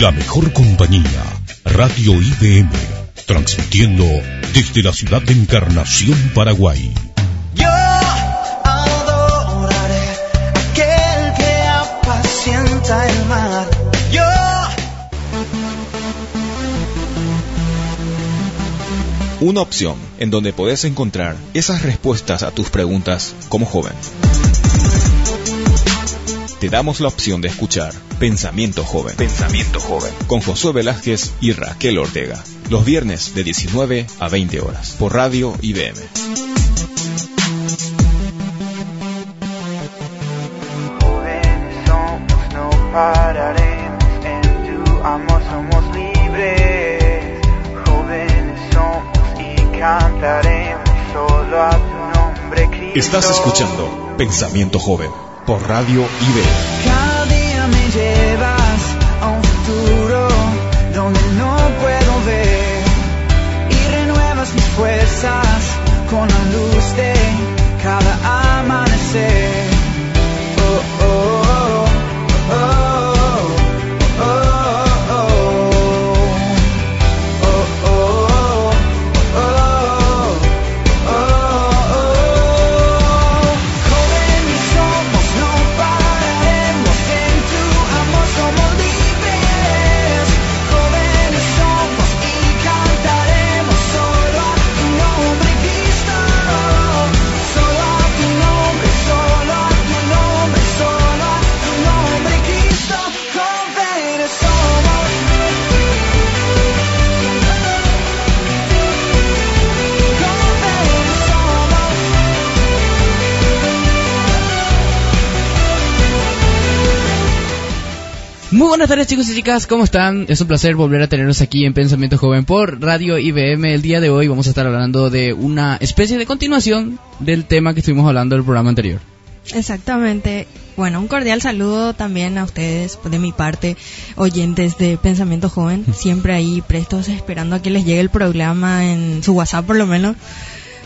La mejor compañía, Radio IBM, transmitiendo desde la ciudad de Encarnación, Paraguay. Yo adoraré aquel que apacienta el mar. Yo Una opción en donde podés encontrar esas respuestas a tus preguntas como joven. Te damos la opción de escuchar Pensamiento Joven. Pensamiento Joven. Con Josué Velázquez y Raquel Ortega. Los viernes de 19 a 20 horas. Por Radio IBM. jóvenes somos, no pararemos. En tu amor somos libres. Jóvenes somos y cantaremos solo a tu nombre, Cristo. Estás escuchando Pensamiento Joven por Radio IBM. Cada día me llevas a un futuro donde no puedo ver y renuevas mis fuerzas con la luz de buenas tardes chicos y chicas, ¿cómo están? Es un placer volver a tenernos aquí en Pensamiento Joven por Radio IBM. El día de hoy vamos a estar hablando de una especie de continuación del tema que estuvimos hablando del programa anterior. Exactamente. Bueno, un cordial saludo también a ustedes de mi parte, oyentes de Pensamiento Joven, siempre ahí prestos esperando a que les llegue el programa en su WhatsApp por lo menos.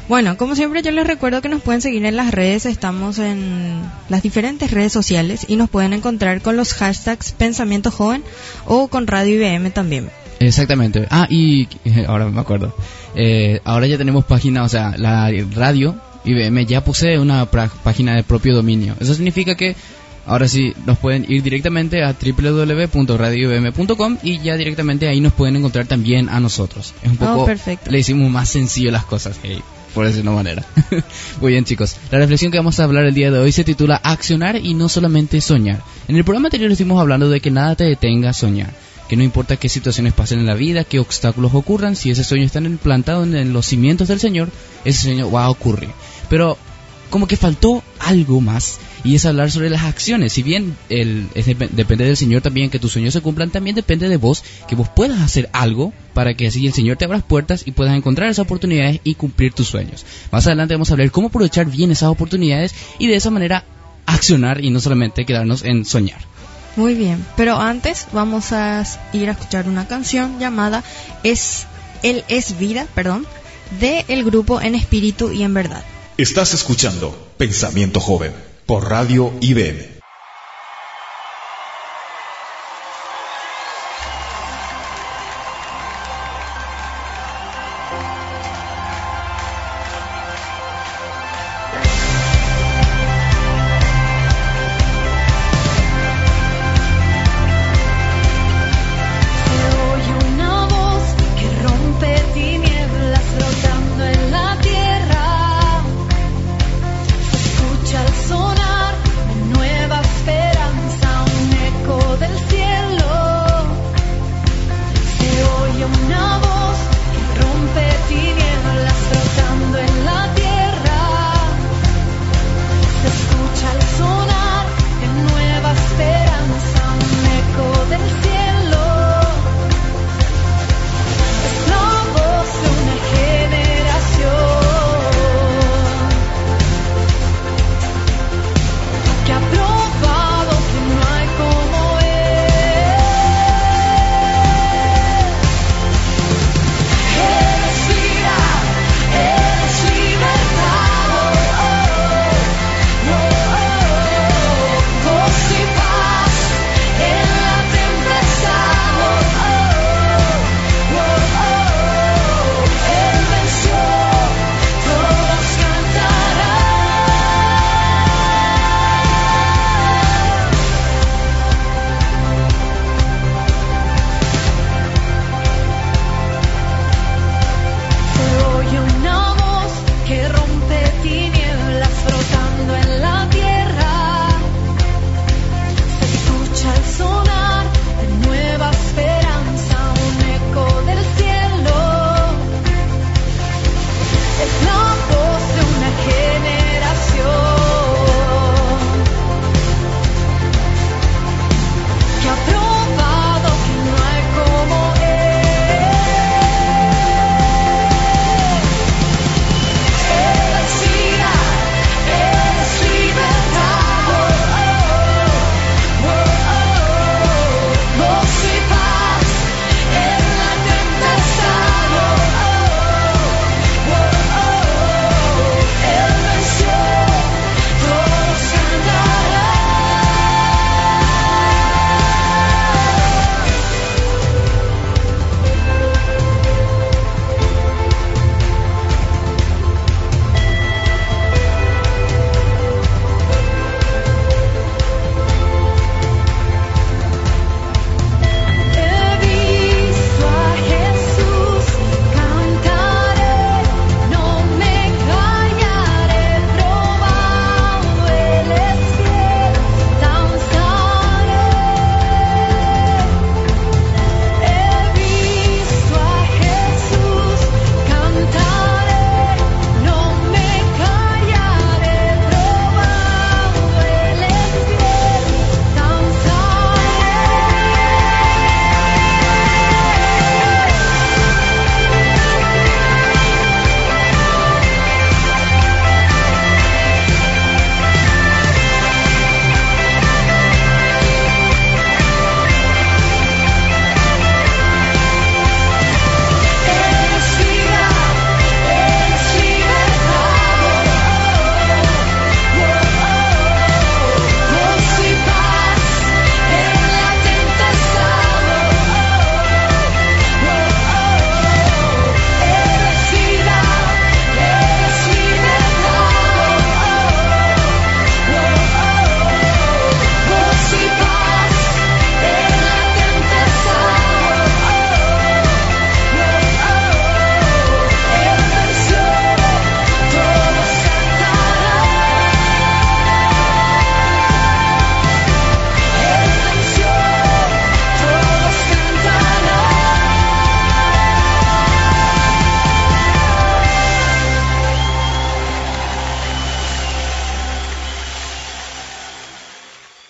Bueno, como siempre yo les recuerdo que nos pueden seguir en las redes, estamos en las diferentes redes sociales y nos pueden encontrar con los hashtags Pensamiento Joven o con Radio IBM también. Exactamente. Ah, y eh, ahora me acuerdo. Eh, ahora ya tenemos página, o sea, la radio IBM ya posee una página de propio dominio. Eso significa que ahora sí nos pueden ir directamente a www.radioibm.com y ya directamente ahí nos pueden encontrar también a nosotros. Es un Oh, poco perfecto. le hicimos más sencillo las cosas, hey, por decir una manera. Muy bien, chicos. La reflexión que vamos a hablar el día de hoy se titula Accionar y no solamente soñar. En el programa anterior estuvimos hablando de que nada te detenga soñar. Que no importa qué situaciones pasen en la vida, qué obstáculos ocurran, si ese sueño está implantado en los cimientos del Señor, ese sueño va a ocurrir. Pero como que faltó algo más y es hablar sobre las acciones. Si bien el, es depende del Señor también que tus sueños se cumplan, también depende de vos que vos puedas hacer algo para que así el Señor te abra las puertas y puedas encontrar esas oportunidades y cumplir tus sueños. Más adelante vamos a hablar cómo aprovechar bien esas oportunidades y de esa manera accionar y no solamente quedarnos en soñar. Muy bien, pero antes vamos a ir a escuchar una canción llamada Es Él es vida, perdón, de el grupo En Espíritu y en Verdad. Estás escuchando Pensamiento Joven por Radio IBM.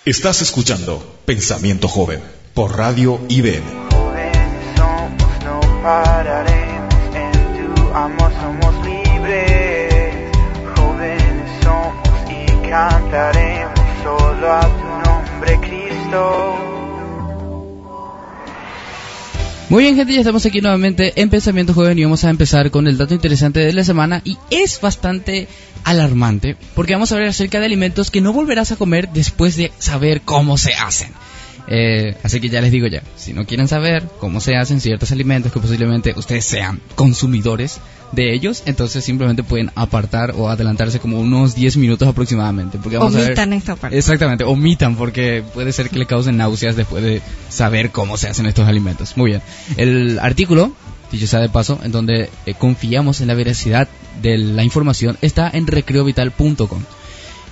Estás escuchando Pensamiento Joven por Radio IBM. Jóvenes somos, no pararemos. En tu amor somos libres. Jóvenes somos y cantaremos Muy bien, gente, ya estamos aquí nuevamente en Pensamiento Joven y vamos a empezar con el dato interesante de la semana y es bastante alarmante porque vamos a hablar acerca de alimentos que no volverás a comer después de saber cómo se hacen. Eh, así que ya les digo ya, si no quieren saber cómo se hacen ciertos alimentos que posiblemente ustedes sean consumidores de ellos, entonces simplemente pueden apartar o adelantarse como unos 10 minutos aproximadamente. Porque vamos a ver- Omitan esta parte. Exactamente, omitan porque puede ser que le causen náuseas después de saber cómo se hacen estos alimentos. Muy bien. El artículo, dicho sea de paso, en donde eh, confiamos en la veracidad de la información, está en recreovital.com.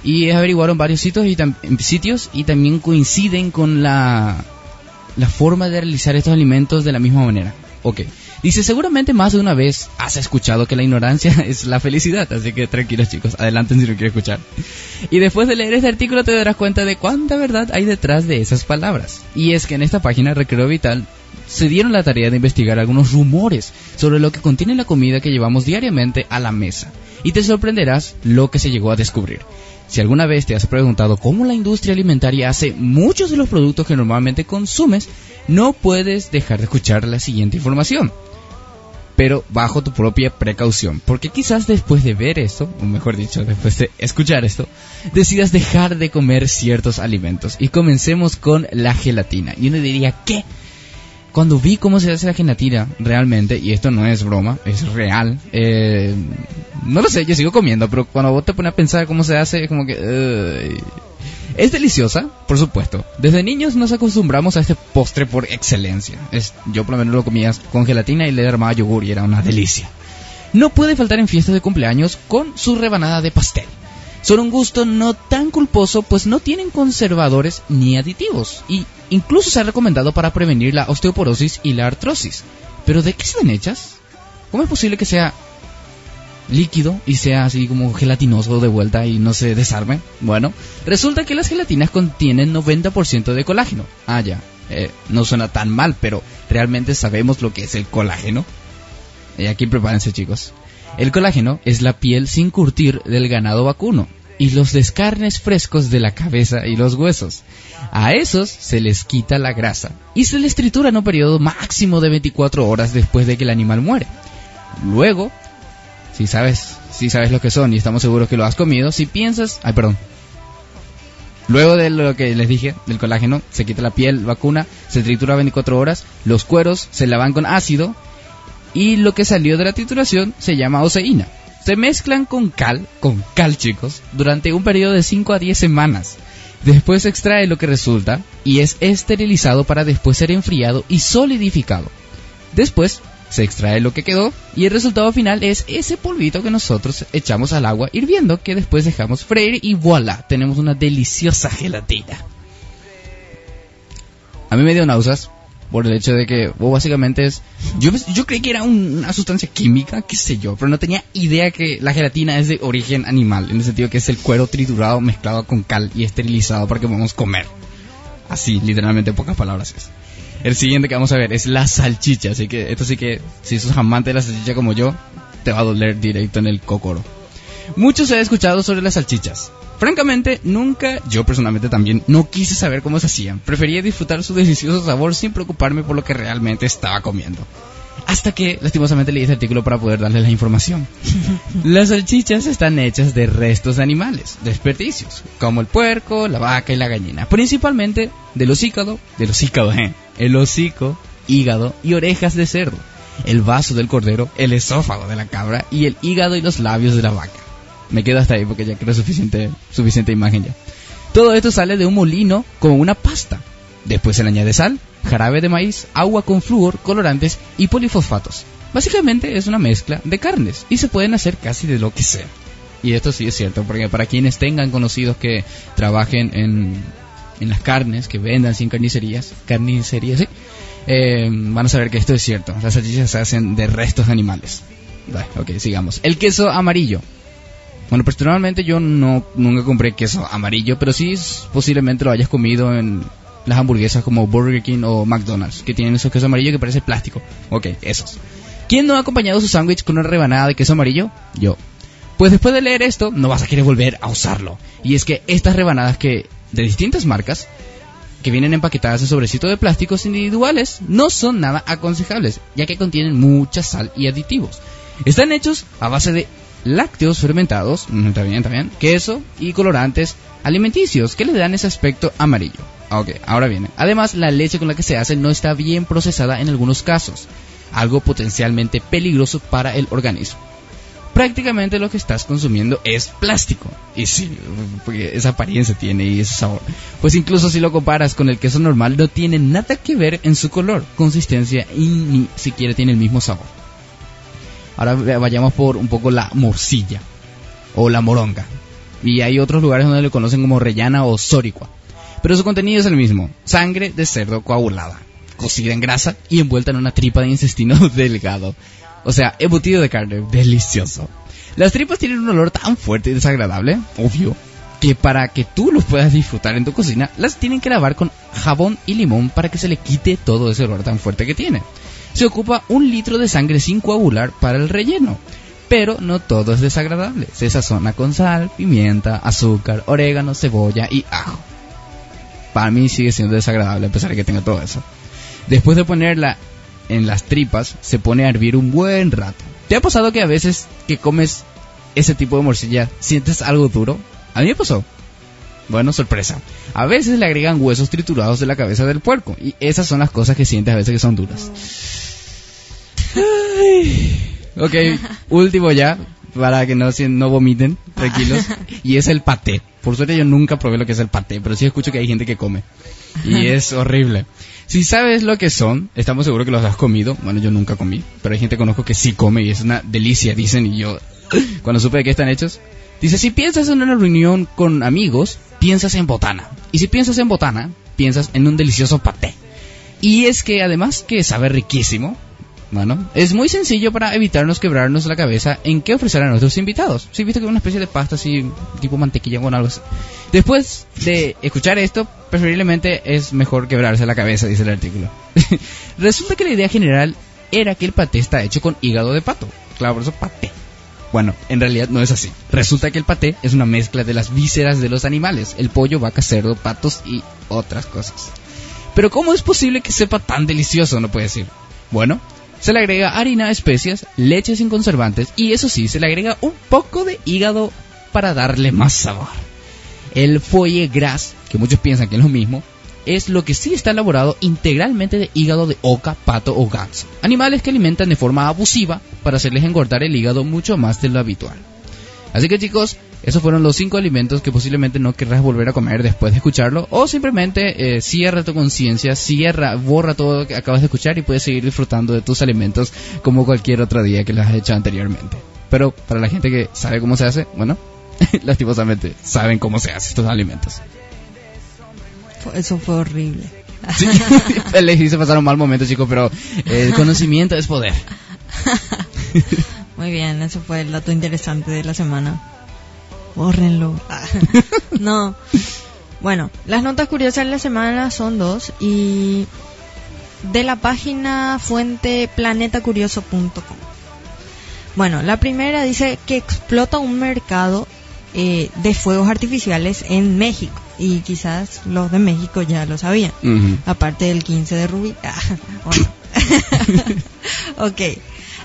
Y averiguaron varios sitios y, sitios y también coinciden con la, la forma de realizar estos alimentos de la misma manera. Ok. Dice, seguramente más de una vez has escuchado que la ignorancia es la felicidad, así que tranquilos chicos, adelanten si no quieren escuchar. Y después de leer este artículo te darás cuenta de cuánta verdad hay detrás de esas palabras. Y es que en esta página Recreo Vital se dieron la tarea de investigar algunos rumores sobre lo que contiene la comida que llevamos diariamente a la mesa. Y te sorprenderás lo que se llegó a descubrir. Si alguna vez te has preguntado cómo la industria alimentaria hace muchos de los productos que normalmente consumes, no puedes dejar de escuchar la siguiente información pero bajo tu propia precaución. Porque quizás después de ver esto, o mejor dicho, después de escuchar esto, decidas dejar de comer ciertos alimentos. Y comencemos con la gelatina. Y uno diría, ¿qué? Cuando vi cómo se hace la gelatina realmente, y esto no es broma, es real, eh, no lo sé, yo sigo comiendo, pero cuando vos te pones a pensar cómo se hace, es como que... Es deliciosa, por supuesto. Desde niños nos acostumbramos a este postre por excelencia. Es, yo por lo menos lo comía con gelatina y le armaba yogur y era una delicia. No puede faltar en fiestas de cumpleaños con su rebanada de pastel. Son un gusto no tan culposo pues no tienen conservadores ni aditivos y incluso se ha recomendado para prevenir la osteoporosis y la artrosis. Pero ¿de qué están hechas? ¿Cómo es posible que sea líquido y sea así como gelatinoso de vuelta y no se desarme? Bueno, resulta que las gelatinas contienen 90% de colágeno. Ah, ya. Eh, no suena tan mal, pero ¿realmente sabemos lo que es el colágeno? Y aquí prepárense chicos. El colágeno es la piel sin curtir del ganado vacuno y los descarnes frescos de la cabeza y los huesos. A esos se les quita la grasa y se les tritura en un periodo máximo de 24 horas después de que el animal muere. Luego, si sabes, si sabes lo que son y estamos seguros que lo has comido, si piensas, ay perdón. Luego de lo que les dije, del colágeno, se quita la piel vacuna, se tritura 24 horas, los cueros se lavan con ácido y lo que salió de la trituración se llama oseína. Se mezclan con cal, con cal chicos, durante un periodo de 5 a 10 semanas. Después se extrae lo que resulta y es esterilizado para después ser enfriado y solidificado. Después se extrae lo que quedó y el resultado final es ese polvito que nosotros echamos al agua hirviendo que después dejamos freír y voilà, tenemos una deliciosa gelatina. A mí me dio náuseas por el hecho de que básicamente es... Yo, yo creí que era un- una sustancia química, qué sé yo, pero no tenía idea que la gelatina es de origen animal, en el sentido que es el cuero triturado mezclado con cal y esterilizado para que podamos comer. Así, literalmente en pocas palabras es. El siguiente que vamos a ver es la salchicha, así que esto sí que, si sos amante de la salchicha como yo, te va a doler directo en el cocoro. Mucho se ha escuchado sobre las salchichas. Francamente, nunca, yo personalmente también, no quise saber cómo se hacían. Prefería disfrutar su delicioso sabor sin preocuparme por lo que realmente estaba comiendo. Hasta que, lastimosamente, leí este artículo para poder darles la información. Las salchichas están hechas de restos de animales, desperdicios, como el puerco, la vaca y la gallina. Principalmente del hocícado, del hocícado, eh, el hocico, hígado y orejas de cerdo, el vaso del cordero, el esófago de la cabra y el hígado y los labios de la vaca. Me quedo hasta ahí porque ya creo suficiente, suficiente imagen ya. Todo esto sale de un molino como una pasta. Después se le añade sal, jarabe de maíz, agua con flúor, colorantes y polifosfatos. Básicamente es una mezcla de carnes y se pueden hacer casi de lo que sea. Y esto sí es cierto, porque para quienes tengan conocidos que trabajen en, en las carnes, que vendan sin carnicerías, carnicerías, sí, eh, van a saber que esto es cierto. Las salchichas se hacen de restos de animales. Ok, sigamos. El queso amarillo. Bueno, personalmente yo no nunca compré queso amarillo, pero sí posiblemente lo hayas comido en las hamburguesas como Burger King o McDonald's, que tienen esos queso amarillo que parece plástico. Ok, esos. ¿Quién no ha acompañado su sándwich con una rebanada de queso amarillo? Yo. Pues después de leer esto, no vas a querer volver a usarlo. Y es que estas rebanadas que de distintas marcas que vienen empaquetadas en sobrecitos de plásticos individuales no son nada aconsejables, ya que contienen mucha sal y aditivos. Están hechos a base de lácteos fermentados, mm, bien, queso y colorantes alimenticios que le dan ese aspecto amarillo. Ah, Ok, ahora viene. Además, la leche con la que se hace no está bien procesada en algunos casos, algo potencialmente peligroso para el organismo prácticamente lo que estás consumiendo es plástico. Y sí, porque esa apariencia tiene y ese sabor. Pues incluso si lo comparas con el queso normal, no tiene nada que ver en su color, consistencia y ni siquiera tiene el mismo sabor. Ahora vayamos por un poco la morcilla o la moronga. Y hay otros lugares donde lo conocen como rellana o soricua. Pero su contenido es el mismo: sangre de cerdo coagulada, cocida en grasa y envuelta en una tripa de intestino delgado. O sea, embutido de carne, delicioso. Las tripas tienen un olor tan fuerte y desagradable, obvio, que para que tú los puedas disfrutar en tu cocina, las tienen que lavar con jabón y limón para que se le quite todo ese olor tan fuerte que tiene. Se ocupa un litro de sangre sin coagular para el relleno. Pero no todo es desagradable. Se sazona con sal, pimienta, azúcar, orégano, cebolla y ajo. Para mí sigue siendo desagradable a pesar de que tenga todo eso. Después de ponerla en las tripas, se pone a hervir un buen rato. ¿Te ha pasado que a veces que comes ese tipo de morcilla sientes algo duro? A mí me pasó. Bueno, sorpresa. A veces le agregan huesos triturados de la cabeza del puerco. Y esas son las cosas que sientes a veces que son duras. Ay. Ok, último ya, para que no, no vomiten, tranquilos. Y es el paté. Por suerte yo nunca probé lo que es el paté, pero sí escucho que hay gente que come. Y es horrible. Si sabes lo que son, estamos seguros que los has comido. Bueno, yo nunca comí, pero hay gente que conozco que sí come y es una delicia, dicen. Y yo, cuando supe de qué están hechos, dice, si piensas en una reunión con amigos, piensas en botana. Y si piensas en botana, piensas en un delicioso paté. Y es que además que sabe riquísimo, bueno, es muy sencillo para evitarnos quebrarnos la cabeza en qué ofrecer a nuestros invitados. Si viste que es una especie de pasta así, tipo mantequilla con algo así. Después de escuchar esto, preferiblemente es mejor quebrarse la cabeza, dice el artículo. Resulta que la idea general era que el paté está hecho con hígado de pato. Claro, por eso paté. Bueno, en realidad no es así. Resulta que el paté es una mezcla de las vísceras de los animales, el pollo, vaca, cerdo, patos y otras cosas. Pero ¿cómo es posible que sepa tan delicioso? No puede decir. Bueno, se le agrega harina, especias, leche sin conservantes y eso sí, se le agrega un poco de hígado para darle más sabor. El foie gras, que muchos piensan que es lo mismo, es lo que sí está elaborado integralmente de hígado de oca, pato o ganso. Animales que alimentan de forma abusiva para hacerles engordar el hígado mucho más de lo habitual. Así que chicos, esos fueron los cinco alimentos que posiblemente no querrás volver a comer después de escucharlo. O simplemente eh, cierra tu conciencia, cierra, borra todo lo que acabas de escuchar y puedes seguir disfrutando de tus alimentos como cualquier otro día que lo has hecho anteriormente. Pero para la gente que sabe cómo se hace, bueno, lastimosamente saben cómo se hacen estos alimentos. Eso fue horrible. Sí, les hice pasar un mal momento chicos, pero eh, el conocimiento es poder. Muy bien, eso fue el dato interesante de la semana. Bórrenlo. Ah, no. Bueno, las notas curiosas de la semana son dos y de la página fuente planetacurioso.com. Bueno, la primera dice que explota un mercado eh, de fuegos artificiales en México y quizás los de México ya lo sabían. Aparte del 15 de Rubí. Ah, bueno. ok.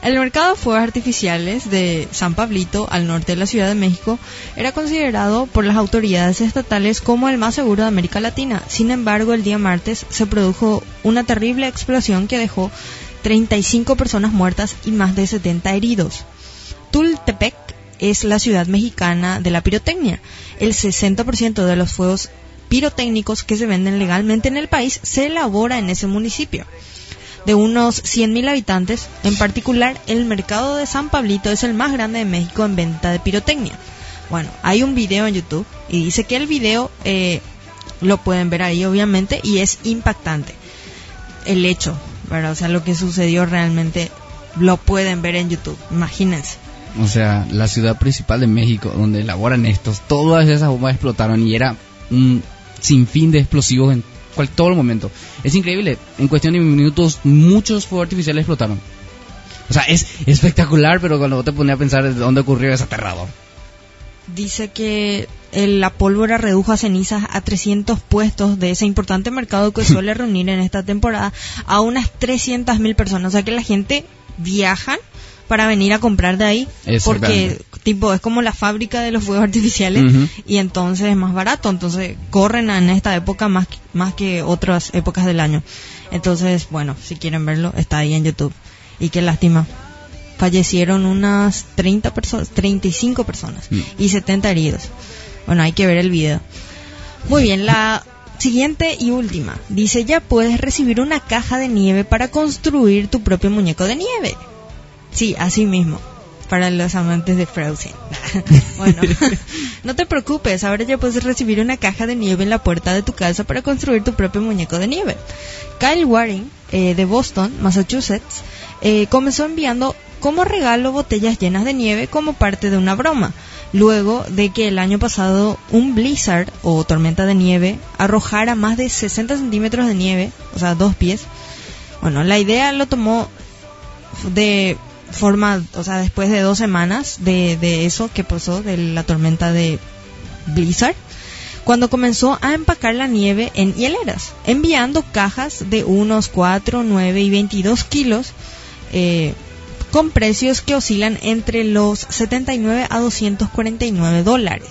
El mercado de fuegos artificiales de San Pablito, al norte de la Ciudad de México, era considerado por las autoridades estatales como el más seguro de América Latina. Sin embargo, el día martes se produjo una terrible explosión que dejó 35 personas muertas y más de 70 heridos. Tultepec es la ciudad mexicana de la pirotecnia. El 60% de los fuegos pirotécnicos que se venden legalmente en el país se elabora en ese municipio. De unos 100.000 habitantes, en particular, el mercado de San Pablito es el más grande de México en venta de pirotecnia. Bueno, hay un video en YouTube y dice que el video eh, lo pueden ver ahí, obviamente, y es impactante. El hecho. O sea, lo que sucedió realmente lo pueden ver en YouTube, imagínense. O sea, la ciudad principal de México, donde elaboran estos, todas esas bombas explotaron y era un sinfín de explosivos en cual, todo el momento. Es increíble, en cuestión de minutos muchos fuegos artificiales explotaron. O sea, es espectacular, pero cuando te pones a pensar de dónde ocurrió es aterrador. Dice que el- la pólvora redujo a cenizas a 300 puestos de ese importante mercado que suele reunir en esta temporada a unas 300.000 personas. O sea que la gente viajan para venir a comprar de ahí porque tipo es como la fábrica de los fuegos artificiales y entonces es más barato. Entonces corren en esta época más, que- más que otras épocas del año. Entonces, bueno, si quieren verlo, está ahí en YouTube. Y qué lástima. Fallecieron unas 30 personas, 35 personas Mm. y 70 heridos. Bueno, hay que ver el video. Muy bien, la siguiente y última. Dice, ya puedes recibir una caja de nieve para construir tu propio muñeco de nieve. Sí, así mismo. Para los amantes de Frozen. bueno, no te preocupes, ahora ya puedes recibir una caja de nieve en la puerta de tu casa para construir tu propio muñeco de nieve. Kyle Waring, eh, de Boston, Massachusetts, eh, comenzó enviando como regalo botellas llenas de nieve como parte de una broma, luego de que el año pasado un blizzard o tormenta de nieve arrojara más de 60 centímetros de nieve, o sea, dos pies. Bueno, la idea lo tomó de forma, o sea, después de dos semanas de, de eso que pasó, de la tormenta de Blizzard, cuando comenzó a empacar la nieve en hieleras, enviando cajas de unos 4, 9 y 22 kilos, eh, con precios que oscilan entre los 79 a 249 dólares.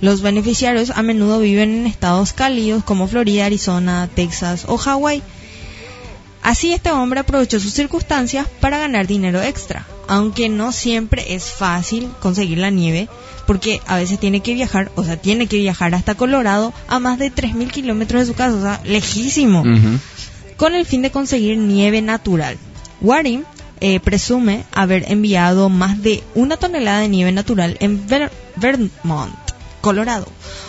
Los beneficiarios a menudo viven en estados cálidos como Florida, Arizona, Texas o Hawái. Así este hombre aprovechó sus circunstancias para ganar dinero extra, aunque no siempre es fácil conseguir la nieve, porque a veces tiene que viajar, o sea, tiene que viajar hasta Colorado a más de 3.000 kilómetros de su casa, o sea, lejísimo, con el fin de conseguir nieve natural. Waring eh, presume haber enviado más de una tonelada de nieve natural en Ver- Vermont, Colorado,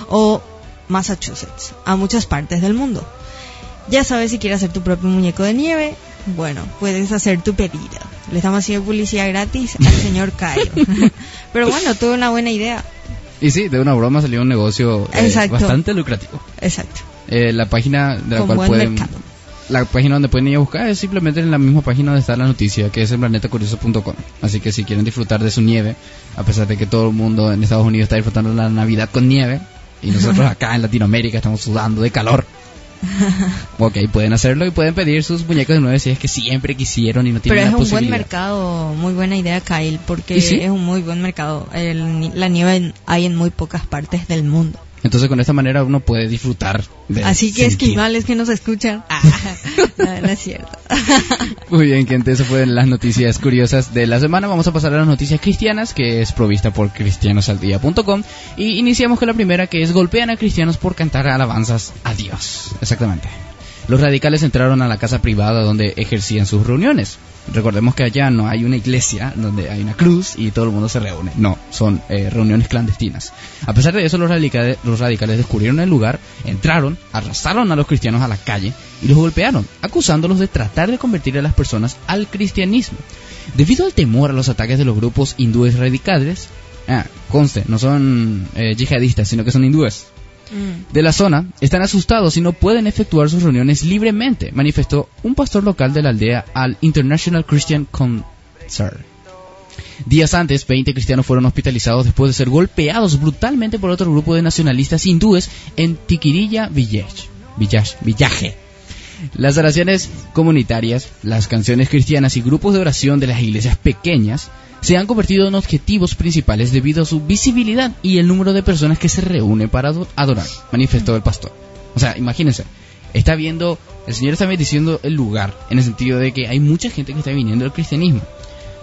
o Massachusetts, a muchas partes del mundo. Ya sabes si quieres hacer tu propio muñeco de nieve, bueno, puedes hacer tu pedido. Le estamos haciendo publicidad gratis al señor Cayo. Pero bueno, tuve una buena idea. Y sí, de una broma salió un negocio eh, bastante lucrativo. Exacto. Eh, la página de la Con cual pueden mercado. la página donde pueden ir a buscar es simplemente en la misma página donde está la noticia que es en planetacurioso.com así que si quieren disfrutar de su nieve a pesar de que todo el mundo en Estados Unidos está disfrutando la Navidad con nieve y nosotros acá en Latinoamérica estamos sudando de calor ok pueden hacerlo y pueden pedir sus muñecos de nieve si es que siempre quisieron y no Pero tienen es la un buen mercado, muy buena idea, Kyle, porque es un muy buen mercado. El la nieve hay en muy pocas partes del mundo. Entonces con esta manera uno puede disfrutar de Así que sentir. esquimales que nos escuchan. Ah, no, no es cierto. Muy bien, gente, eso fueron las noticias curiosas de la semana. Vamos a pasar a las noticias cristianas, que es provista por cristianosaldía.com. Y iniciamos con la primera, que es golpean a cristianos por cantar alabanzas a Dios. Exactamente. Los radicales entraron a la casa privada donde ejercían sus reuniones. Recordemos que allá no hay una iglesia donde hay una cruz y todo el mundo se reúne. No, son eh, reuniones clandestinas. A pesar de eso, los radicales, los radicales descubrieron el lugar, entraron, arrastraron a los cristianos a la calle y los golpearon, acusándolos de tratar de convertir a las personas al cristianismo. Debido al temor a los ataques de los grupos hindúes radicales, ah, conste, no son eh, yihadistas, sino que son hindúes, Mm. de la zona están asustados y no pueden efectuar sus reuniones libremente, manifestó un pastor local de la aldea al International Christian Concert. Días antes, 20 cristianos fueron hospitalizados después de ser golpeados brutalmente por otro grupo de nacionalistas hindúes en Tikirilla Village. Village, Villaje. Las oraciones comunitarias, las canciones cristianas y grupos de oración de las iglesias pequeñas se han convertido en objetivos principales debido a su visibilidad y el número de personas que se reúnen para ado- adorar, manifestó el pastor. O sea, imagínense, está viendo, el Señor está bendiciendo el lugar, en el sentido de que hay mucha gente que está viniendo al cristianismo.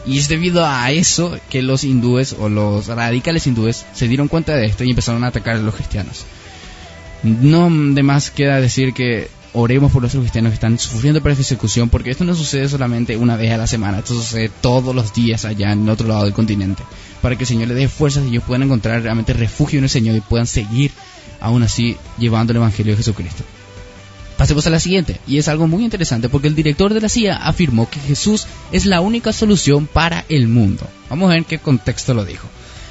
Y es debido a eso que los hindúes o los radicales hindúes se dieron cuenta de esto y empezaron a atacar a los cristianos. No de más queda decir que oremos por nuestros cristianos que están sufriendo persecución, porque esto no sucede solamente una vez a la semana, esto sucede todos los días allá en el otro lado del continente, para que el Señor les dé fuerzas y ellos puedan encontrar realmente refugio en el Señor y puedan seguir aún así llevando el Evangelio de Jesucristo. Pasemos a la siguiente, y es algo muy interesante porque el director de la CIA afirmó que Jesús es la única solución para el mundo. Vamos a ver en qué contexto lo dijo.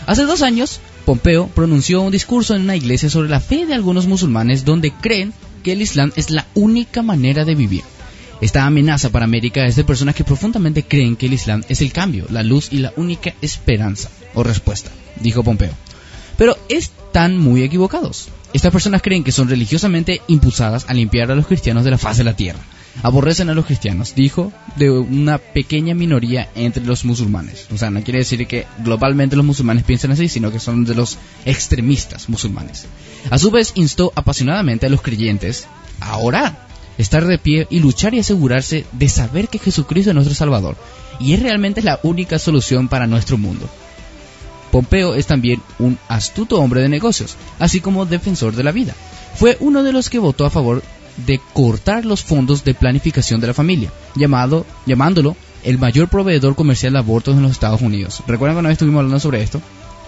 Hace dos años, Pompeo pronunció un discurso en una iglesia sobre la fe de algunos musulmanes donde creen que el Islam es la única manera de vivir. Esta amenaza para América es de personas que profundamente creen que el Islam es el cambio, la luz y la única esperanza o respuesta, dijo Pompeo. Pero están muy equivocados. Estas personas creen que son religiosamente impulsadas a limpiar a los cristianos de la faz de la tierra. Aborrecen a los cristianos, dijo, de una pequeña minoría entre los musulmanes. O sea, no quiere decir que globalmente los musulmanes piensen así, sino que son de los extremistas musulmanes. A su vez, instó apasionadamente a los creyentes a orar, estar de pie y luchar y asegurarse de saber que Jesucristo es nuestro Salvador y es realmente la única solución para nuestro mundo. Pompeo es también un astuto hombre de negocios, así como defensor de la vida. Fue uno de los que votó a favor de cortar los fondos de planificación de la familia, llamándolo el mayor proveedor comercial de abortos en los Estados Unidos. ¿Recuerdan cuando estuvimos hablando sobre esto?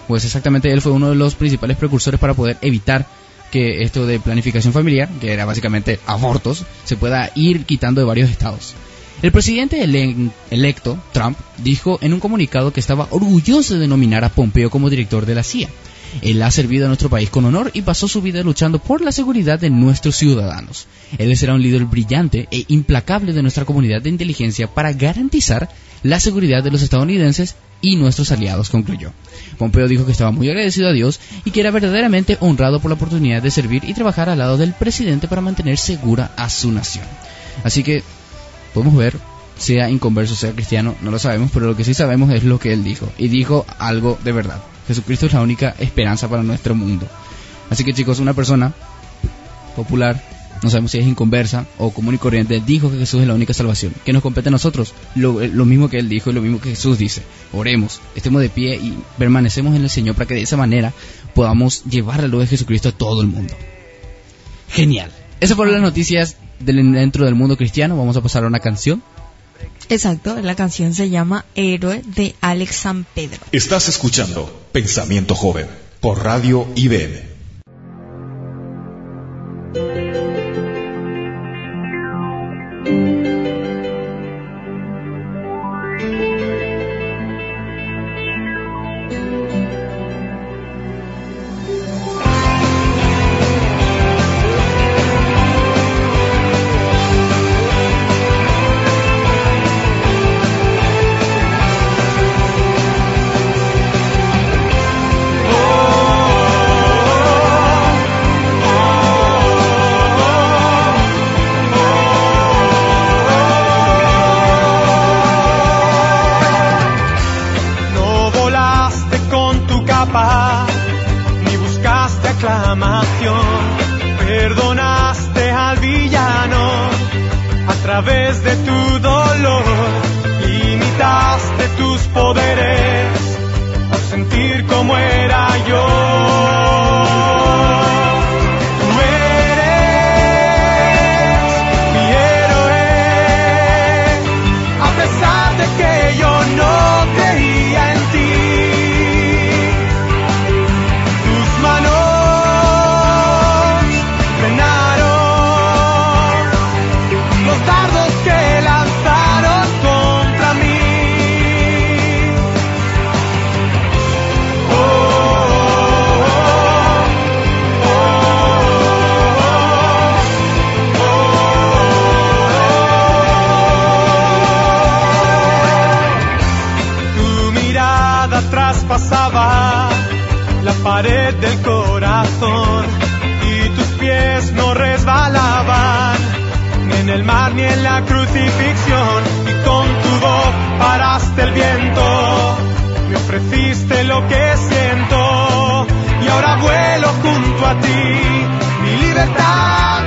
Pues exactamente él fue uno de los principales precursores para poder evitar que esto de planificación familiar, que era básicamente abortos, se pueda ir quitando de varios estados. El presidente ele- electo, Trump, dijo en un comunicado que estaba orgulloso de nominar a Pompeo como director de la CIA. Él ha servido a nuestro país con honor y pasó su vida luchando por la seguridad de nuestros ciudadanos. Él será un líder brillante e implacable de nuestra comunidad de inteligencia para garantizar la seguridad de los estadounidenses y nuestros aliados, concluyó. Pompeo dijo que estaba muy agradecido a Dios y que era verdaderamente honrado por la oportunidad de servir y trabajar al lado del presidente para mantener segura a su nación. Así que podemos ver, sea inconverso, sea cristiano, no lo sabemos, pero lo que sí sabemos es lo que él dijo. Y dijo algo de verdad. Jesucristo es la única esperanza para nuestro mundo. Así que chicos, una persona popular, no sabemos si es inconversa o común y corriente, dijo que Jesús es la única salvación. ¿Qué nos compete a nosotros? Lo, lo mismo que él dijo y lo mismo que Jesús dice. Oremos, estemos de pie y permanecemos en el Señor para que de esa manera podamos llevar la luz de Jesucristo a todo el mundo. Genial. Esas fueron las noticias del, dentro del mundo cristiano. Vamos a pasar a una canción. Exacto, la canción se llama Héroe de Alex San Pedro. Estás escuchando Pensamiento Joven por Radio IBM.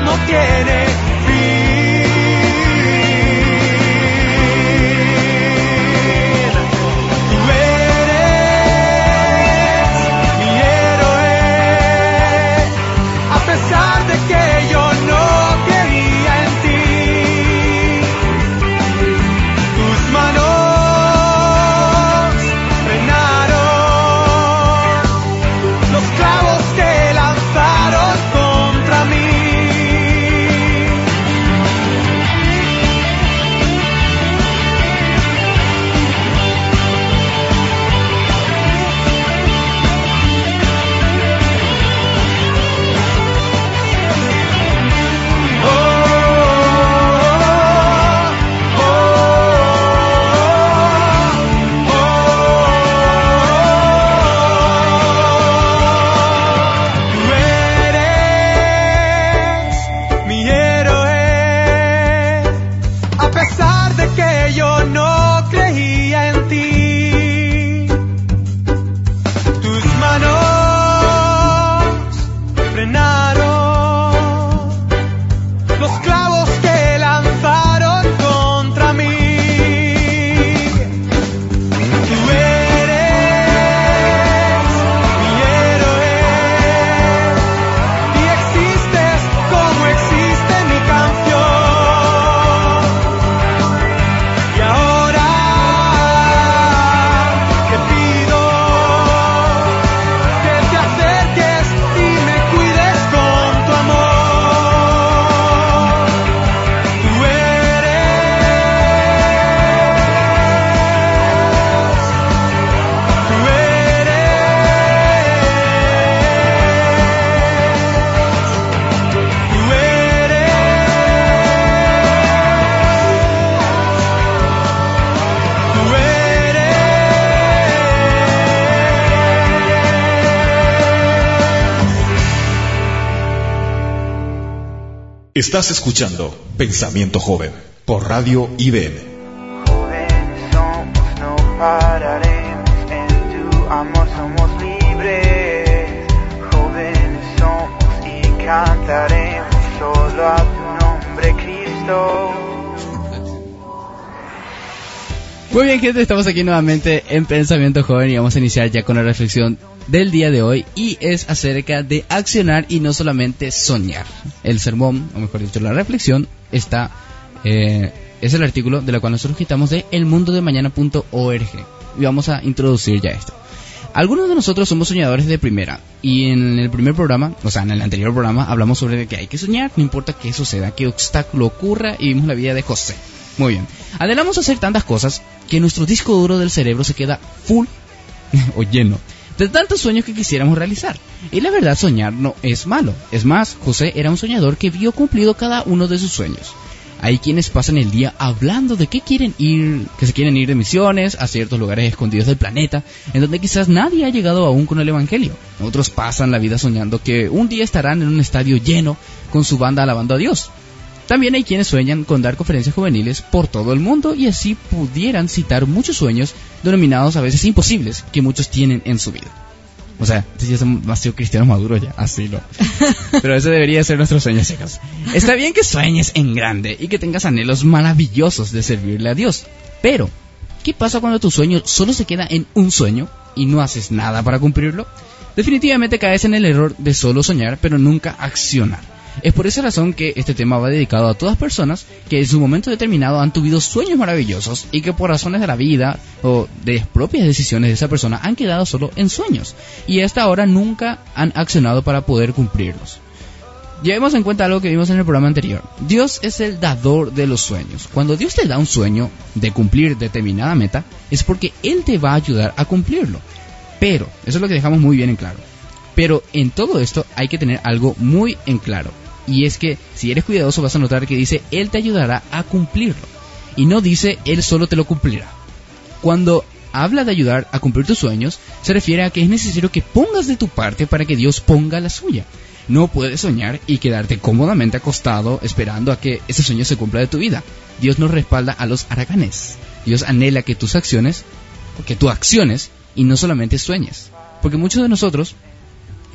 No tiene Estás escuchando Pensamiento Joven por Radio IBM. Jóvenes somos, no pararemos. En tu amor somos libres. Jóvenes somos y cantaremos solo a tu nombre, Cristo. Muy bien, gente, estamos aquí nuevamente en Pensamiento Joven y vamos a iniciar ya con la reflexión del día de hoy y es acerca de accionar y no solamente soñar. El sermón, o mejor dicho, la reflexión está eh, es el artículo de la cual nosotros quitamos de elmundodemañana.org y vamos a introducir ya esto. Algunos de nosotros somos soñadores de primera y en el primer programa, o sea, en el anterior programa, hablamos sobre que hay que soñar, no importa qué suceda, qué obstáculo ocurra y vimos la vida de José. Muy bien. Anhelamos hacer tantas cosas que nuestro disco duro del cerebro se queda full o lleno de tantos sueños que quisiéramos realizar. Y la verdad, soñar no es malo. Es más, José era un soñador que vio cumplido cada uno de sus sueños. Hay quienes pasan el día hablando de que quieren ir, que se quieren ir de misiones a ciertos lugares escondidos del planeta, en donde quizás nadie ha llegado aún con el Evangelio. Otros pasan la vida soñando que un día estarán en un estadio lleno con su banda alabando a Dios. También hay quienes sueñan con dar conferencias juveniles por todo el mundo y así pudieran citar muchos sueños denominados a veces imposibles que muchos tienen en su vida. O sea, ya es demasiado cristiano maduro ya, así lo. Pero ese debería ser nuestro sueño, chicos. Está bien que sueñes en grande y que tengas anhelos maravillosos de servirle a Dios. Pero, ¿qué pasa cuando tu sueño solo se queda en un sueño y no haces nada para cumplirlo? Definitivamente caes en el error de solo soñar, pero nunca accionar. Es por esa razón que este tema va dedicado a todas personas que en su momento determinado han tuvido sueños maravillosos y que por razones de la vida o de propias decisiones de esa persona han quedado solo en sueños y hasta ahora nunca han accionado para poder cumplirlos. Llevemos en cuenta algo que vimos en el programa anterior. Dios es el dador de los sueños. Cuando Dios te da un sueño de cumplir determinada meta, es porque Él te va a ayudar a cumplirlo. Pero, eso es lo que dejamos muy bien en claro. Pero en todo esto hay que tener algo muy en claro. Y es que si eres cuidadoso vas a notar que dice Él te ayudará a cumplirlo. Y no dice Él solo te lo cumplirá. Cuando habla de ayudar a cumplir tus sueños, se refiere a que es necesario que pongas de tu parte para que Dios ponga la suya. No puedes soñar y quedarte cómodamente acostado esperando a que ese sueño se cumpla de tu vida. Dios nos respalda a los araganes. Dios anhela que tus acciones, que tú acciones y no solamente sueñes. Porque muchos de nosotros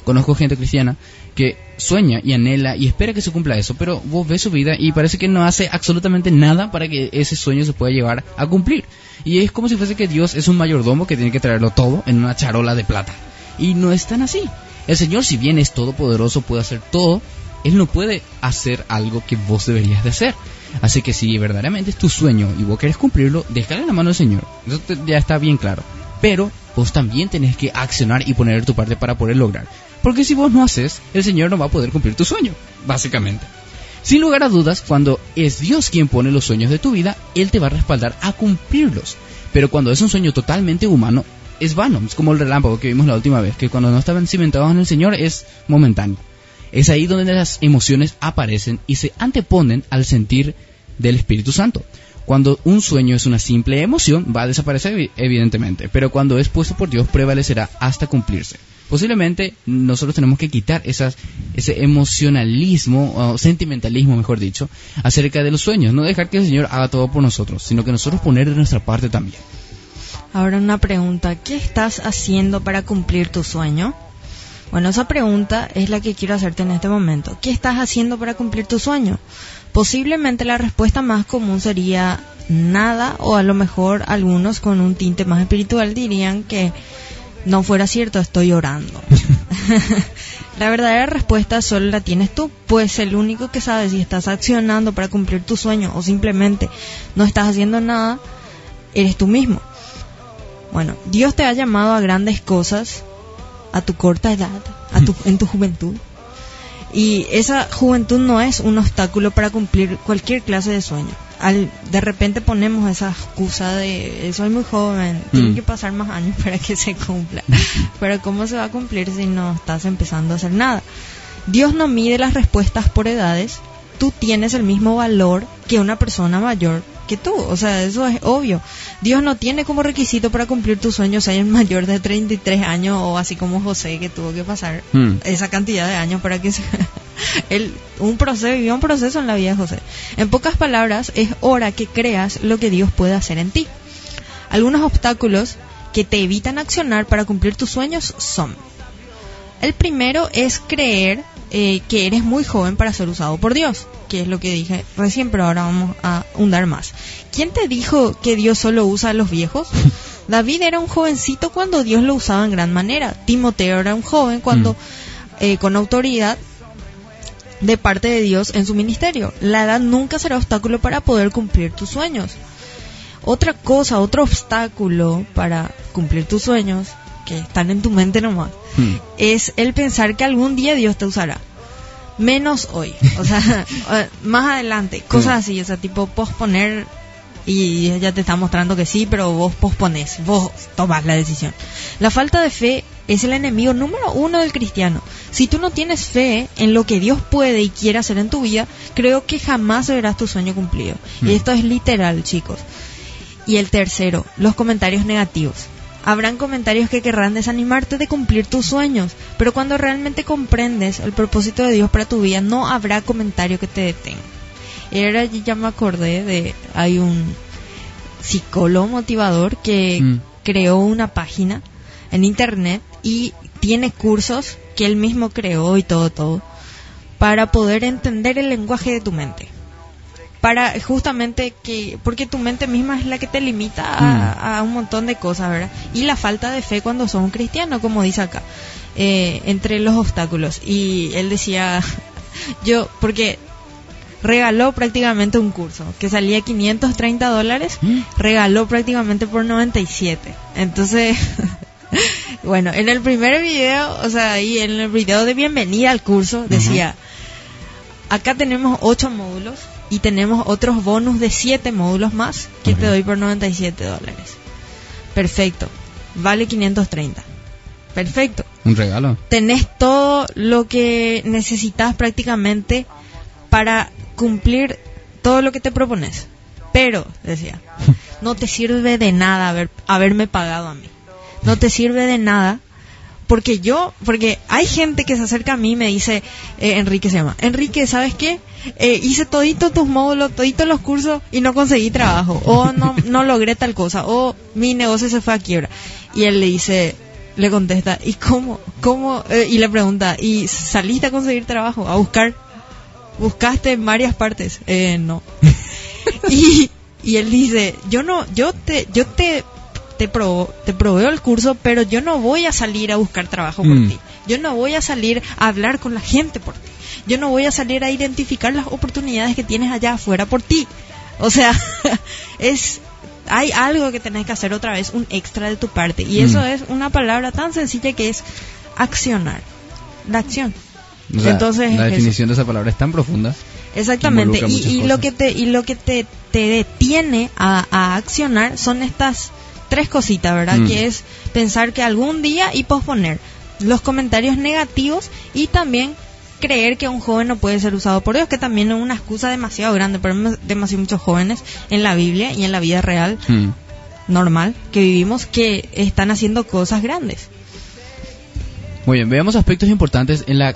conozco gente cristiana que sueña y anhela y espera que se cumpla eso, pero vos ves su vida y parece que no hace absolutamente nada para que ese sueño se pueda llevar a cumplir. Y es como si fuese que Dios es un mayordomo que tiene que traerlo todo en una charola de plata. Y no es tan así. El Señor, si bien es todopoderoso, puede hacer todo, Él no puede hacer algo que vos deberías de hacer. Así que si verdaderamente es tu sueño y vos querés cumplirlo, déjale la mano al Señor. Eso ya está bien claro. Pero vos también tenés que accionar y poner tu parte para poder lograr. Porque si vos no haces, el Señor no va a poder cumplir tu sueño, básicamente. Sin lugar a dudas, cuando es Dios quien pone los sueños de tu vida, Él te va a respaldar a cumplirlos. Pero cuando es un sueño totalmente humano, es vano. Es como el relámpago que vimos la última vez, que cuando no estaban cimentados en el Señor es momentáneo. Es ahí donde las emociones aparecen y se anteponen al sentir del Espíritu Santo. Cuando un sueño es una simple emoción, va a desaparecer evi- evidentemente, pero cuando es puesto por Dios prevalecerá hasta cumplirse. Posiblemente nosotros tenemos que quitar ese emocionalismo, o sentimentalismo mejor dicho, acerca de los sueños. No dejar que el Señor haga todo por nosotros, sino que nosotros poner de nuestra parte también. Ahora una pregunta, ¿qué estás haciendo para cumplir tu sueño? Bueno, esa pregunta es la que quiero hacerte en este momento. ¿Qué estás haciendo para cumplir tu sueño? Posiblemente la respuesta más común sería nada o a lo mejor algunos con un tinte más espiritual dirían que no fuera cierto, estoy orando. la verdadera respuesta solo la tienes tú, pues el único que sabe si estás accionando para cumplir tu sueño o simplemente no estás haciendo nada, eres tú mismo. Bueno, Dios te ha llamado a grandes cosas a tu corta edad, a tu, en tu juventud. Y esa juventud no es un obstáculo para cumplir cualquier clase de sueño. Al, de repente ponemos esa excusa de soy muy joven, tiene Mm. que pasar más años para que se cumpla. Pero ¿cómo se va a cumplir si no estás empezando a hacer nada? Dios no mide las respuestas por edades. Tú tienes el mismo valor que una persona mayor que tú. O sea, eso es obvio. Dios no tiene como requisito para cumplir tus sueños ser mayor de 33 años o así como José que tuvo que pasar Mm. esa cantidad de años para que se Él, un proceso, vivió un proceso en la vida de José. En pocas palabras, es hora que creas lo que Dios puede hacer en ti. Algunos obstáculos que te evitan accionar para cumplir tus sueños son. El primero es creer eh, que eres muy joven para ser usado por Dios, que es lo que dije recién, pero ahora vamos a hundar más. ¿Quién te dijo que Dios solo usa a los viejos? David era un jovencito cuando Dios lo usaba en gran manera. Timoteo era un joven cuando, eh, con autoridad de parte de Dios en su ministerio. La edad nunca será obstáculo para poder cumplir tus sueños. Otra cosa, otro obstáculo para cumplir tus sueños, que están en tu mente nomás, Hmm. es el pensar que algún día Dios te usará. Menos hoy. O sea, eh, más adelante. Cosas así, o sea, tipo posponer y ya te está mostrando que sí, pero vos pospones, vos tomas la decisión. La falta de fe es el enemigo número uno del cristiano. Si tú no tienes fe en lo que Dios puede y quiere hacer en tu vida, creo que jamás verás tu sueño cumplido. Y esto es literal, chicos. Y el tercero, los comentarios negativos. Habrán comentarios que querrán desanimarte de cumplir tus sueños, pero cuando realmente comprendes el propósito de Dios para tu vida, no habrá comentario que te detenga. Era, ya me acordé de, hay un psicólogo motivador que Mm. creó una página en internet y tiene cursos que él mismo creó y todo, todo, para poder entender el lenguaje de tu mente. Para justamente que, porque tu mente misma es la que te limita a, a un montón de cosas, ¿verdad? Y la falta de fe cuando sos un cristiano, como dice acá, eh, entre los obstáculos. Y él decía, yo, porque regaló prácticamente un curso que salía 530 dólares, regaló prácticamente por 97. Entonces, bueno, en el primer video, o sea, ahí en el video de bienvenida al curso decía, acá tenemos 8 módulos y tenemos otros bonus de 7 módulos más que te doy por 97 dólares. Perfecto, vale 530. Perfecto Un regalo. tenés todo lo que necesitas prácticamente para cumplir todo lo que te propones. Pero, decía, no te sirve de nada haber, haberme pagado a mí. No te sirve de nada porque yo, porque hay gente que se acerca a mí y me dice, eh, Enrique se llama, Enrique, ¿sabes qué? Eh, hice todito tus módulos, toditos los cursos y no conseguí trabajo, o no, no logré tal cosa, o mi negocio se fue a quiebra. Y él le dice, le contesta, ¿y cómo? ¿Cómo? Eh, y le pregunta, ¿y saliste a conseguir trabajo? A buscar. ¿Buscaste en varias partes? Eh, no. y, y él dice, yo no, yo te, yo te, te, provo- te proveo el curso, pero yo no voy a salir a buscar trabajo por Mm. ti. Yo no voy a salir a hablar con la gente por ti. Yo no voy a salir a identificar las oportunidades que tienes allá afuera por ti. O sea, es hay algo que tenés que hacer otra vez, un extra de tu parte. Y eso Mm. es una palabra tan sencilla que es accionar. La acción. O sea, Entonces, la eso. definición de esa palabra es tan profunda. Exactamente. Y, y lo que te y lo que te, te detiene a, a accionar son estas tres cositas, ¿verdad? Mm. Que es pensar que algún día y posponer los comentarios negativos y también creer que un joven no puede ser usado por Dios, que también es una excusa demasiado grande, pero demasiado muchos jóvenes en la Biblia y en la vida real Mm. normal que vivimos que están haciendo cosas grandes. Muy bien, veamos aspectos importantes en la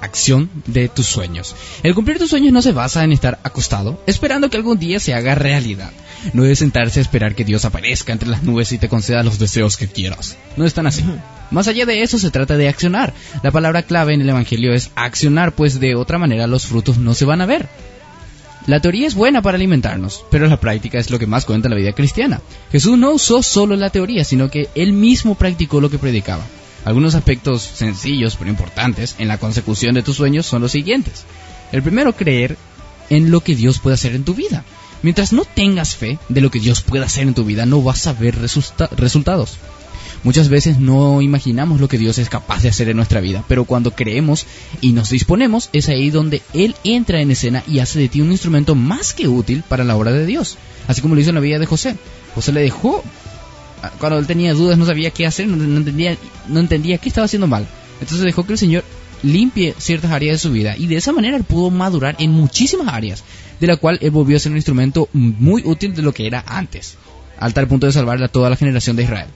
acción de tus sueños. El cumplir tus sueños no se basa en estar acostado, esperando que algún día se haga realidad. No es sentarse a esperar que Dios aparezca entre las nubes y te conceda los deseos que quieras. No es tan así. Más allá de eso se trata de accionar. La palabra clave en el Evangelio es accionar, pues de otra manera los frutos no se van a ver. La teoría es buena para alimentarnos, pero la práctica es lo que más cuenta en la vida cristiana. Jesús no usó solo la teoría, sino que él mismo practicó lo que predicaba. Algunos aspectos sencillos pero importantes en la consecución de tus sueños son los siguientes. El primero, creer en lo que Dios puede hacer en tu vida. Mientras no tengas fe de lo que Dios puede hacer en tu vida, no vas a ver resulta- resultados. Muchas veces no imaginamos lo que Dios es capaz de hacer en nuestra vida, pero cuando creemos y nos disponemos, es ahí donde Él entra en escena y hace de ti un instrumento más que útil para la obra de Dios. Así como lo hizo en la vida de José. José le dejó, cuando él tenía dudas, no sabía qué hacer, no, entendía, no entendía qué estaba haciendo mal. Entonces dejó que el Señor limpie ciertas áreas de su vida y de esa manera él pudo madurar en muchísimas áreas, de la cual él volvió a ser un instrumento muy útil de lo que era antes, al tal punto de salvar a toda la generación de Israel.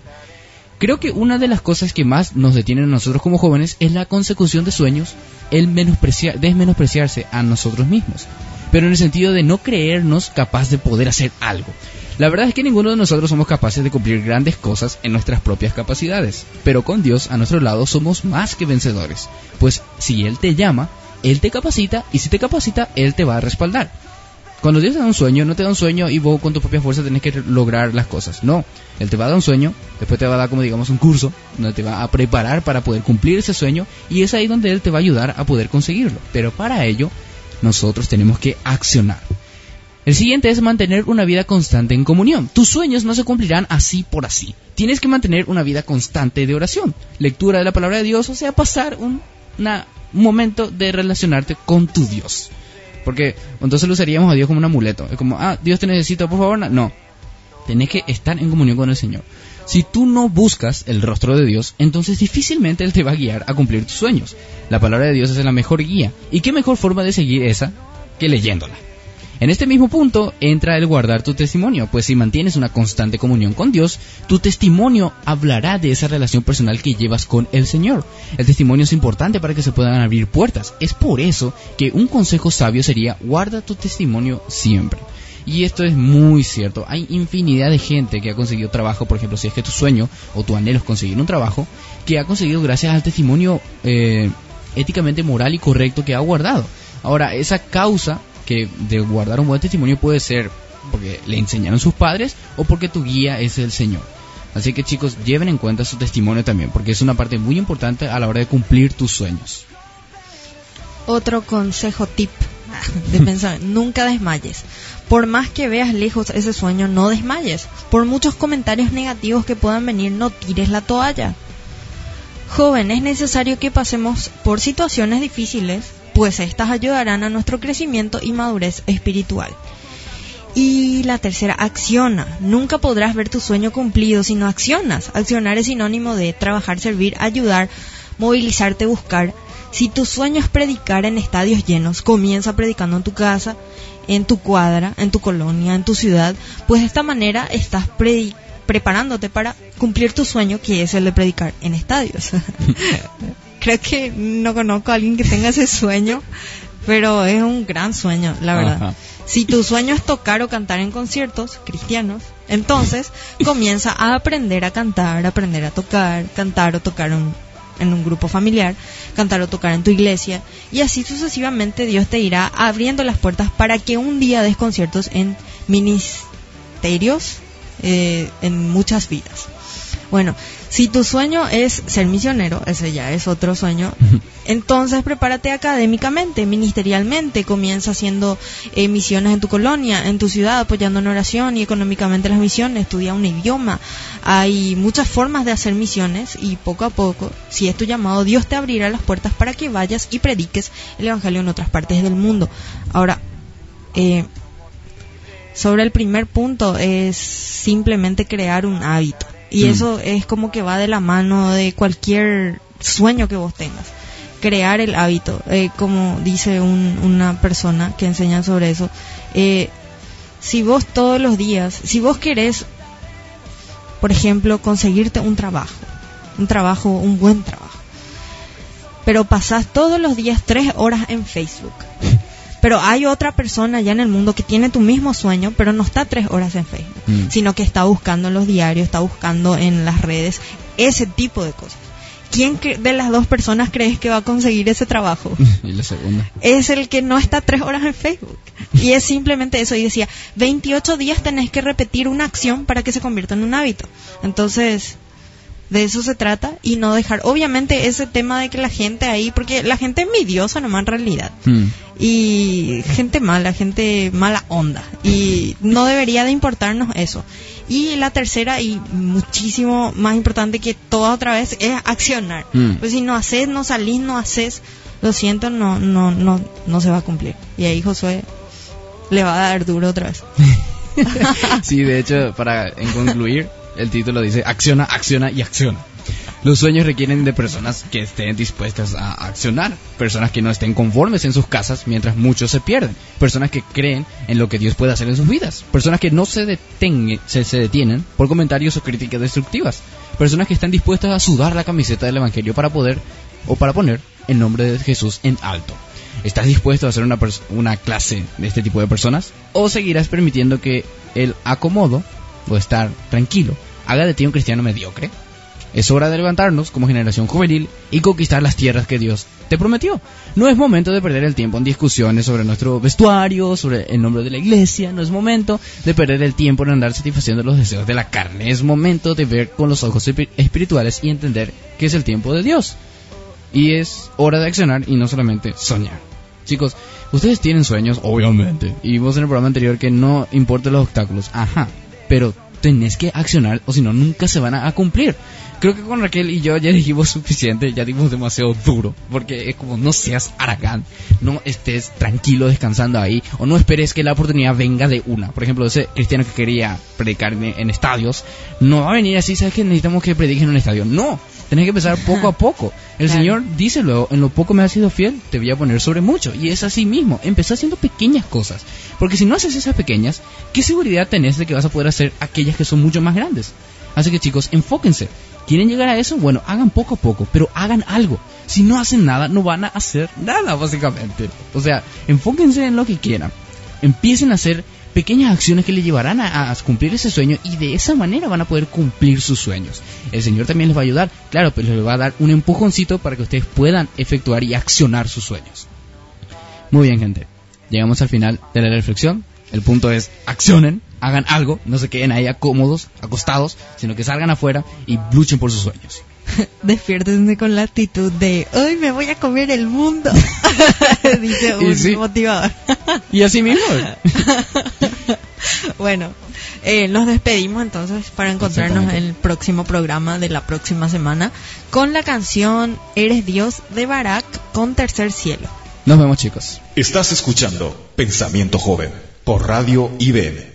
Creo que una de las cosas que más nos detienen a nosotros como jóvenes es la consecución de sueños, el menospreciar, desmenospreciarse a nosotros mismos. Pero en el sentido de no creernos capaz de poder hacer algo. La verdad es que ninguno de nosotros somos capaces de cumplir grandes cosas en nuestras propias capacidades. Pero con Dios a nuestro lado somos más que vencedores. Pues si Él te llama, Él te capacita y si te capacita, Él te va a respaldar. Cuando Dios te da un sueño, no te da un sueño y vos con tu propia fuerza tenés que lograr las cosas. No, Él te va a dar un sueño, después te va a dar como digamos un curso, donde te va a preparar para poder cumplir ese sueño y es ahí donde Él te va a ayudar a poder conseguirlo. Pero para ello, nosotros tenemos que accionar. El siguiente es mantener una vida constante en comunión. Tus sueños no se cumplirán así por así. Tienes que mantener una vida constante de oración, lectura de la palabra de Dios, o sea, pasar un, una- un momento de relacionarte con tu Dios. Porque entonces lo usaríamos a Dios como un amuleto. Es como, ah, Dios te necesita, por favor. No. Tenés que estar en comunión con el Señor. Si tú no buscas el rostro de Dios, entonces difícilmente Él te va a guiar a cumplir tus sueños. La palabra de Dios es la mejor guía. ¿Y qué mejor forma de seguir esa que leyéndola? En este mismo punto entra el guardar tu testimonio, pues si mantienes una constante comunión con Dios, tu testimonio hablará de esa relación personal que llevas con el Señor. El testimonio es importante para que se puedan abrir puertas. Es por eso que un consejo sabio sería guarda tu testimonio siempre. Y esto es muy cierto. Hay infinidad de gente que ha conseguido trabajo, por ejemplo, si es que tu sueño o tu anhelo es conseguir un trabajo, que ha conseguido gracias al testimonio eh, éticamente moral y correcto que ha guardado. Ahora, esa causa que de guardar un buen testimonio puede ser porque le enseñaron sus padres o porque tu guía es el Señor. Así que chicos, lleven en cuenta su testimonio también, porque es una parte muy importante a la hora de cumplir tus sueños. Otro consejo tip de pensar, nunca desmayes. Por más que veas lejos ese sueño, no desmayes. Por muchos comentarios negativos que puedan venir, no tires la toalla. Joven, es necesario que pasemos por situaciones difíciles, pues estas ayudarán a nuestro crecimiento y madurez espiritual. Y la tercera, acciona. Nunca podrás ver tu sueño cumplido si no accionas. Accionar es sinónimo de trabajar, servir, ayudar, movilizarte, buscar. Si tu sueño es predicar en estadios llenos, comienza predicando en tu casa, en tu cuadra, en tu colonia, en tu ciudad, pues de esta manera estás preparándote para cumplir tu sueño que es el de predicar en estadios. Creo que no conozco a alguien que tenga ese sueño, pero es un gran sueño, la verdad. Ajá. Si tu sueño es tocar o cantar en conciertos cristianos, entonces comienza a aprender a cantar, aprender a tocar, cantar o tocar un- en un grupo familiar, cantar o tocar en tu iglesia, y así sucesivamente Dios te irá abriendo las puertas para que un día des conciertos en ministerios, eh, en muchas vidas. Bueno, si tu sueño es ser misionero, ese ya es otro sueño, entonces prepárate académicamente, ministerialmente, comienza haciendo eh, misiones en tu colonia, en tu ciudad, apoyando en oración y económicamente las misiones, estudia un idioma. Hay muchas formas de hacer misiones y poco a poco, si es tu llamado, Dios te abrirá las puertas para que vayas y prediques el Evangelio en otras partes del mundo. Ahora, eh, sobre el primer punto es simplemente crear un hábito. Y Mm. eso es como que va de la mano de cualquier sueño que vos tengas. Crear el hábito. Eh, como dice un- una persona que enseña sobre eso. eh, si vos todos los días, si vos querés, por ejemplo, conseguirte un trabajo. Un trabajo, un buen trabajo. Pero pasás todos los días tres horas en Facebook. Pero hay otra persona ya en el mundo que tiene tu mismo sueño, pero no está tres horas en Facebook, Mm. sino que está buscando en los diarios, está buscando en las redes, ese tipo de cosas. ¿Quién de las dos personas crees que va a conseguir ese trabajo? y la segunda. es el que no está tres horas en Facebook. Y es simplemente eso. Y decía, 28 días tenés que repetir una acción para que se convierta en un hábito. Entonces, de eso se trata y no dejar, obviamente, ese tema de que la gente ahí, porque la gente es envidiosa nomás en realidad. Mm. Y gente mala, gente mala onda. Y no debería de importarnos eso. Y la tercera y muchísimo más importante que toda otra vez es accionar. Mm. Pues si no haces, no salís, no haces, lo siento, no, no, no, no se va a cumplir. Y ahí Josué le va a dar duro otra vez. Sí, de hecho, para en concluir, el título dice acciona, acciona y acciona. Los sueños requieren de personas que estén dispuestas a accionar, personas que no estén conformes en sus casas mientras muchos se pierden, personas que creen en lo que Dios puede hacer en sus vidas, personas que no se, detengue- se, detienen por comentarios o críticas destructivas, Personas que están dispuestas a sudar la camiseta del Evangelio para poder o para poner el nombre de Jesús en alto. ¿Estás dispuesto a pers- una clase de este tipo de personas? ¿O seguirás permitiendo que el acomodo o estar tranquilo haga de ti un cristiano mediocre? Es hora de levantarnos como generación juvenil y conquistar las tierras que Dios te prometió. No es momento de perder el tiempo en discusiones sobre nuestro vestuario, sobre el nombre de la iglesia. No es momento de perder el tiempo en andar satisfaciendo los deseos de la carne. Es momento de ver con los ojos espi- espirituales y entender que es el tiempo de Dios. Y es hora de accionar y no solamente soñar. Chicos, ustedes tienen sueños, obviamente. Y vimos en el programa anterior que no importan los obstáculos. Ajá. Pero tenés que accionar o si no, nunca se van a, cumplir. Creo que con Raquel y yo ya dijimos suficiente, ya dimos demasiado duro. Porque es como no seas aragán, no estés tranquilo descansando ahí, o no esperes que la oportunidad venga de una. Por ejemplo, ese cristiano que quería predicar en, en estadios, no va a venir así, ¿sabes que necesitamos que prediquen en un estadio? No, tenés que empezar poco a poco. El Claro. Señor dice luego, en lo poco me has sido fiel, te voy a poner sobre mucho. Y es así mismo, empezá haciendo pequeñas cosas. Porque si no haces esas pequeñas, ¿qué seguridad tenés de que vas a poder hacer aquellas que son mucho más grandes? Así que chicos, enfóquense. ¿Quieren llegar a eso? Bueno, hagan poco a poco, pero hagan algo. Si no hacen nada, no van a hacer nada, básicamente. O sea, enfóquense en lo que quieran. Empiecen a hacer pequeñas acciones que les llevarán a, cumplir ese sueño y de esa manera van a poder cumplir sus sueños. El Señor también les va a ayudar, claro, pero les va a dar un empujoncito para que ustedes puedan efectuar y accionar sus sueños. Muy bien, gente. Llegamos al final de la reflexión. El punto es, accionen, hagan algo, no se queden ahí cómodos, acostados, sino que salgan afuera y luchen por sus sueños. Despiértense con la actitud de hoy me voy a comer el mundo. Dice Y un sí. motivador. Y así mismo. bueno, eh, nos despedimos entonces para encontrarnos en el próximo programa de la próxima semana con la canción Eres Dios de Barak con Tercer Cielo. Nos vemos chicos. Estás escuchando Pensamiento Joven por Radio IBM.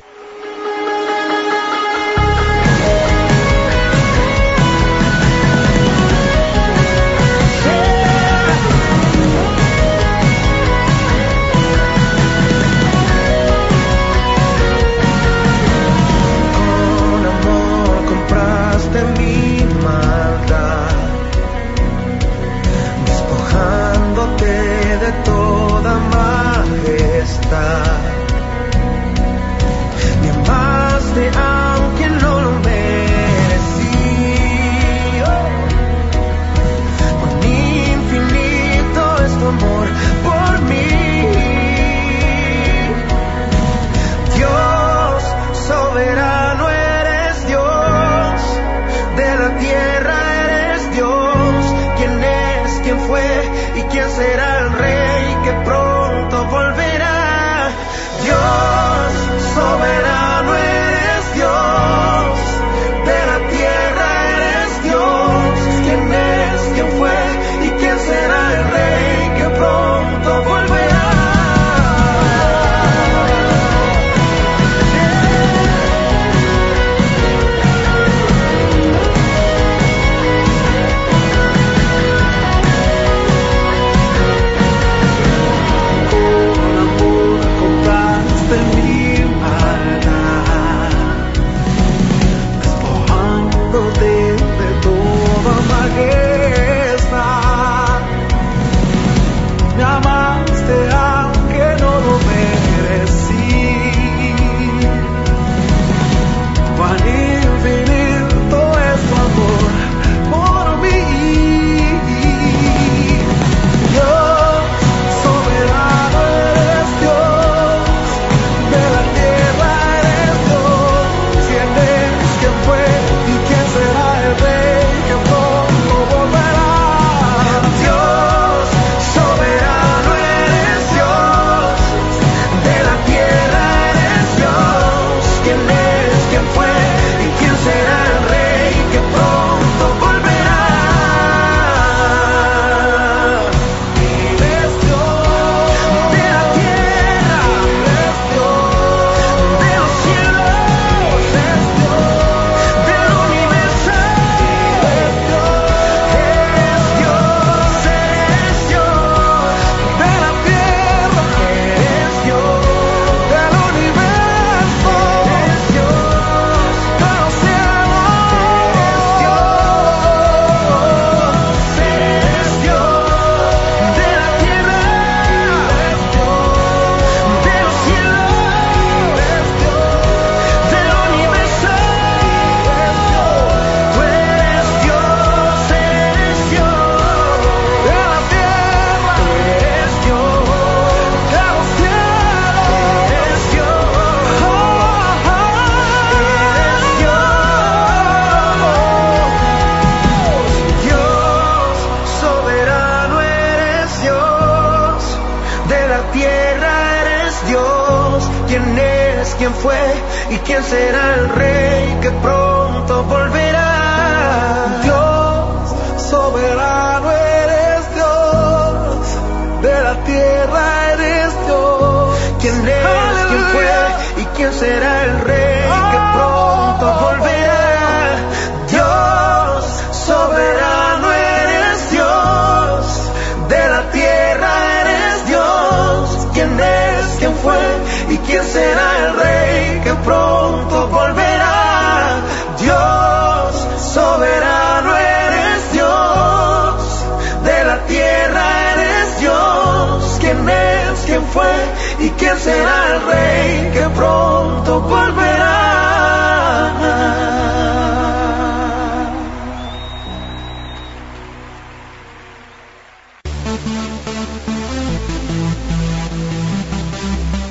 Quién será el rey rey que pronto volverá?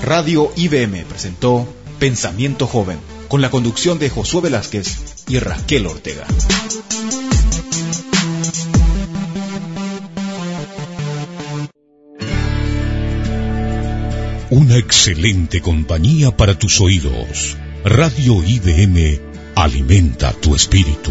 Radio IBM presentó Pensamiento Joven, con la conducción de Josué Velázquez y Raquel Ortega. Una excelente compañía para tus oídos. Radio IBM alimenta tu espíritu.